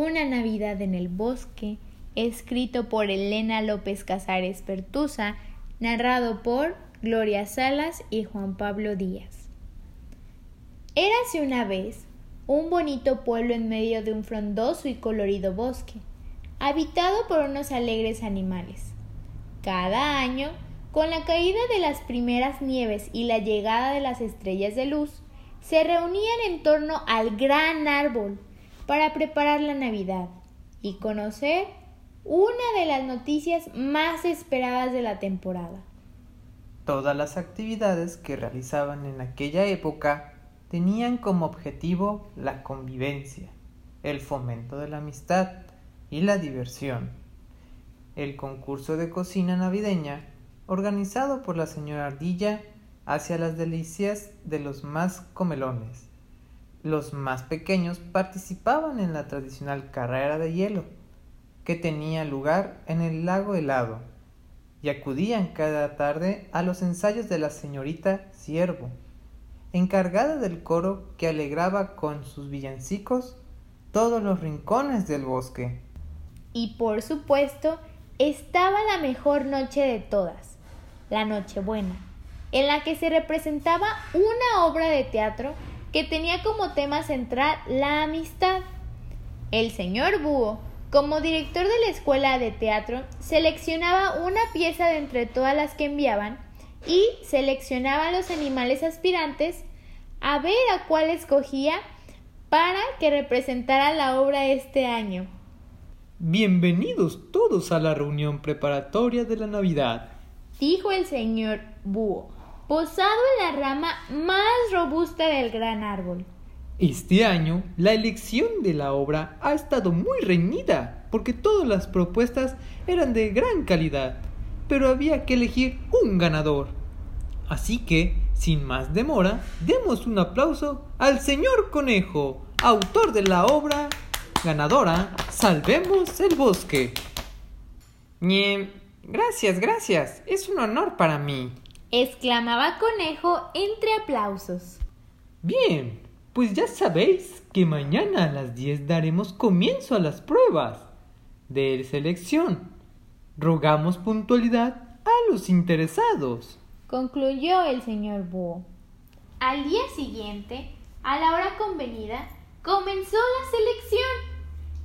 Una Navidad en el Bosque, escrito por Elena López Casares Pertusa, narrado por Gloria Salas y Juan Pablo Díaz. Érase una vez un bonito pueblo en medio de un frondoso y colorido bosque, habitado por unos alegres animales. Cada año, con la caída de las primeras nieves y la llegada de las estrellas de luz, se reunían en torno al gran árbol para preparar la Navidad y conocer una de las noticias más esperadas de la temporada. Todas las actividades que realizaban en aquella época tenían como objetivo la convivencia, el fomento de la amistad y la diversión. El concurso de cocina navideña, organizado por la señora Ardilla, hacia las delicias de los más comelones los más pequeños participaban en la tradicional carrera de hielo, que tenía lugar en el lago helado, y acudían cada tarde a los ensayos de la señorita Siervo, encargada del coro que alegraba con sus villancicos todos los rincones del bosque. Y por supuesto, estaba la mejor noche de todas, la Nochebuena, en la que se representaba una obra de teatro que tenía como tema central la amistad. El señor Búho, como director de la escuela de teatro, seleccionaba una pieza de entre todas las que enviaban y seleccionaba a los animales aspirantes a ver a cuál escogía para que representara la obra este año. Bienvenidos todos a la reunión preparatoria de la Navidad, dijo el señor Búho posado en la rama más robusta del gran árbol. Este año la elección de la obra ha estado muy reñida porque todas las propuestas eran de gran calidad, pero había que elegir un ganador. Así que, sin más demora, demos un aplauso al señor Conejo, autor de la obra ganadora Salvemos el Bosque. gracias, gracias. Es un honor para mí exclamaba Conejo entre aplausos. Bien, pues ya sabéis que mañana a las 10 daremos comienzo a las pruebas de selección. Rogamos puntualidad a los interesados. Concluyó el señor Búho. Al día siguiente, a la hora convenida, comenzó la selección.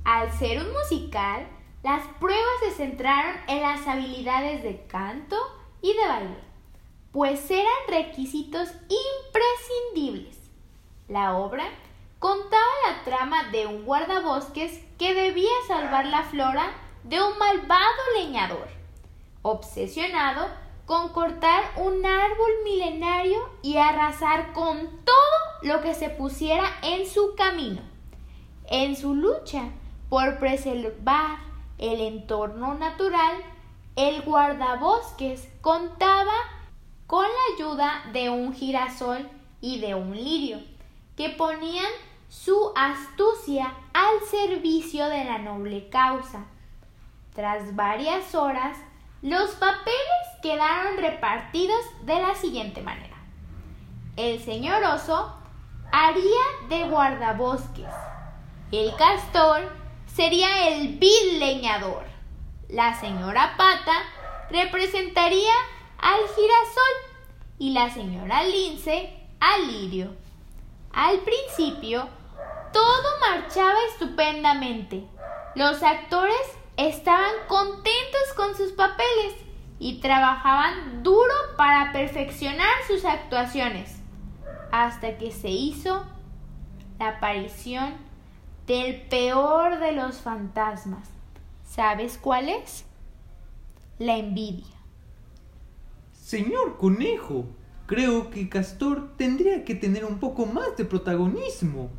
Al ser un musical, las pruebas se centraron en las habilidades de canto y de baile pues eran requisitos imprescindibles. La obra contaba la trama de un guardabosques que debía salvar la flora de un malvado leñador, obsesionado con cortar un árbol milenario y arrasar con todo lo que se pusiera en su camino. En su lucha por preservar el entorno natural, el guardabosques contaba con la ayuda de un girasol y de un lirio, que ponían su astucia al servicio de la noble causa. Tras varias horas, los papeles quedaron repartidos de la siguiente manera. El señor oso haría de guardabosques. El castor sería el vil leñador. La señora pata representaría al girasol y la señora Lince al lirio. Al principio, todo marchaba estupendamente. Los actores estaban contentos con sus papeles y trabajaban duro para perfeccionar sus actuaciones, hasta que se hizo la aparición del peor de los fantasmas. ¿Sabes cuál es? La envidia. Señor conejo, creo que Castor tendría que tener un poco más de protagonismo.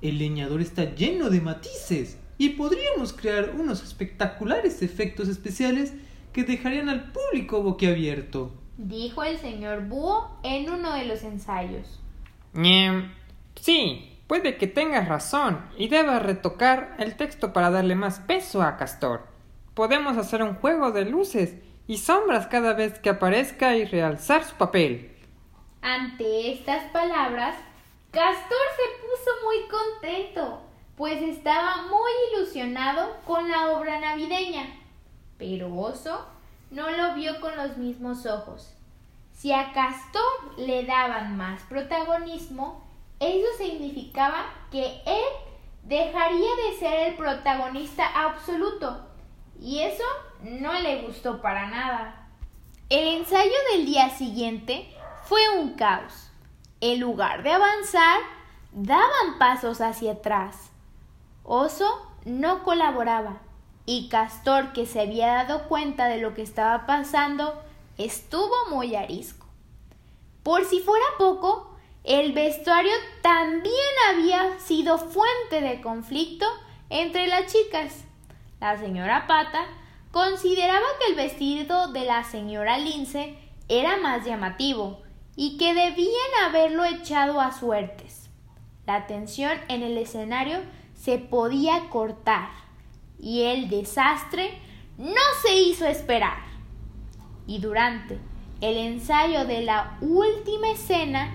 El leñador está lleno de matices y podríamos crear unos espectaculares efectos especiales que dejarían al público boquiabierto. Dijo el señor Búho en uno de los ensayos. sí, puede que tengas razón y debas retocar el texto para darle más peso a Castor. Podemos hacer un juego de luces y sombras cada vez que aparezca y realzar su papel. Ante estas palabras, Castor se puso muy contento, pues estaba muy ilusionado con la obra navideña. Pero Oso no lo vio con los mismos ojos. Si a Castor le daban más protagonismo, eso significaba que él dejaría de ser el protagonista absoluto. Y eso no le gustó para nada. El ensayo del día siguiente fue un caos. En lugar de avanzar, daban pasos hacia atrás. Oso no colaboraba y Castor, que se había dado cuenta de lo que estaba pasando, estuvo muy arisco. Por si fuera poco, el vestuario también había sido fuente de conflicto entre las chicas. La señora Pata consideraba que el vestido de la señora Lince era más llamativo y que debían haberlo echado a suertes. La tensión en el escenario se podía cortar y el desastre no se hizo esperar. Y durante el ensayo de la última escena,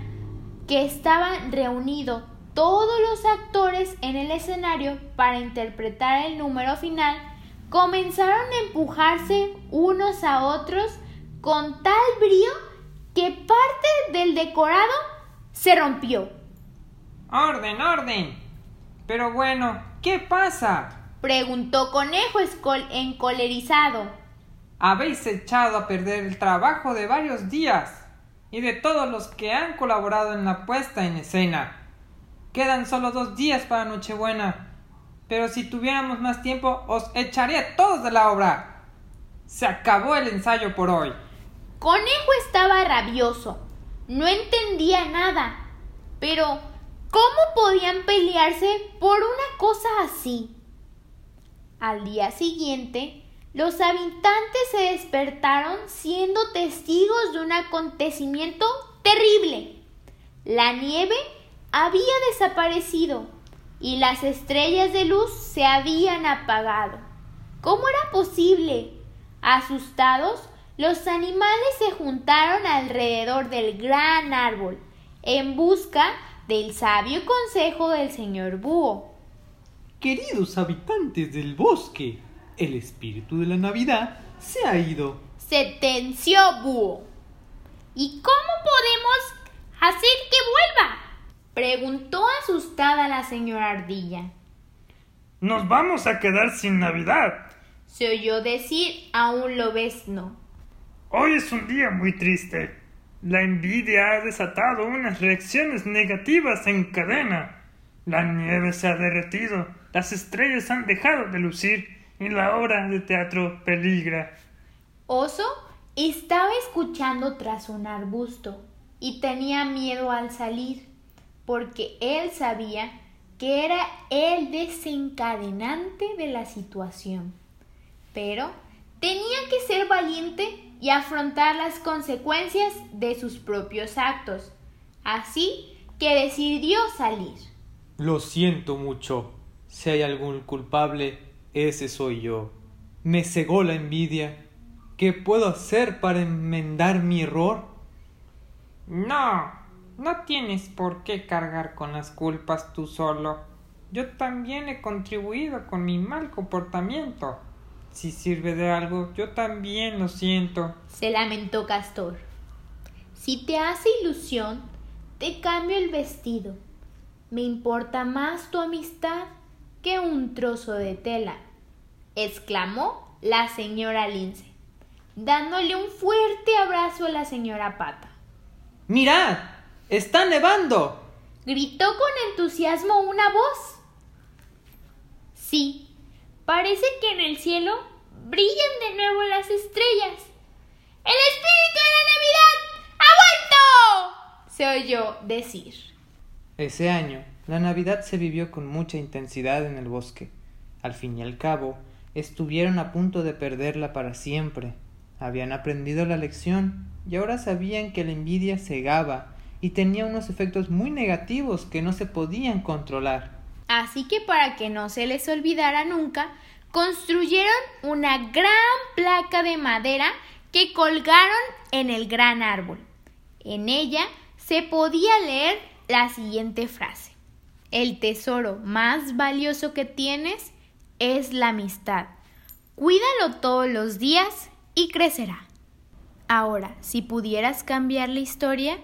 que estaban reunidos todos los actores en el escenario para interpretar el número final, comenzaron a empujarse unos a otros con tal brío que parte del decorado se rompió. Orden, orden. Pero bueno, ¿qué pasa? preguntó Conejo encolerizado. Habéis echado a perder el trabajo de varios días y de todos los que han colaborado en la puesta en escena. Quedan solo dos días para Nochebuena, pero si tuviéramos más tiempo os echaría todos de la obra. Se acabó el ensayo por hoy. Conejo estaba rabioso. No entendía nada. Pero, ¿cómo podían pelearse por una cosa así? Al día siguiente, los habitantes se despertaron siendo testigos de un acontecimiento terrible. La nieve había desaparecido y las estrellas de luz se habían apagado. ¿Cómo era posible? Asustados, los animales se juntaron alrededor del gran árbol en busca del sabio consejo del señor Búho. Queridos habitantes del bosque, el espíritu de la Navidad se ha ido. Sentenció Búho. ¿Y cómo podemos hacer que vuelva? Preguntó asustada la señora Ardilla. Nos vamos a quedar sin Navidad. Se oyó decir a un lobezno. Hoy es un día muy triste. La envidia ha desatado unas reacciones negativas en cadena. La nieve se ha derretido las estrellas han dejado de lucir y la obra de teatro peligra. Oso estaba escuchando tras un arbusto y tenía miedo al salir, porque él sabía que era el desencadenante de la situación. Pero tenía que ser valiente y afrontar las consecuencias de sus propios actos. Así que decidió salir. Lo siento mucho, si hay algún culpable, ese soy yo. Me cegó la envidia. ¿Qué puedo hacer para enmendar mi error? No, no tienes por qué cargar con las culpas tú solo. Yo también he contribuido con mi mal comportamiento. Si sirve de algo, yo también lo siento. Se lamentó Castor. Si te hace ilusión, te cambio el vestido. Me importa más tu amistad que un trozo de tela, exclamó la señora Lince, dándole un fuerte abrazo a la señora Pata. ¡Mirad! ¡Está nevando! gritó con entusiasmo una voz. Sí, parece que en el cielo brillan de nuevo las estrellas. ¡El espíritu de la Navidad ha vuelto! se oyó decir. Ese año, la Navidad se vivió con mucha intensidad en el bosque. Al fin y al cabo, estuvieron a punto de perderla para siempre. Habían aprendido la lección y ahora sabían que la envidia cegaba y tenía unos efectos muy negativos que no se podían controlar. Así que para que no se les olvidara nunca, construyeron una gran placa de madera que colgaron en el gran árbol. En ella se podía leer la siguiente frase. El tesoro más valioso que tienes es la amistad. Cuídalo todos los días y crecerá. Ahora, si pudieras cambiar la historia,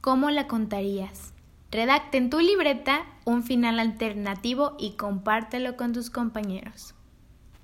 ¿cómo la contarías? Redacta en tu libreta un final alternativo y compártelo con tus compañeros.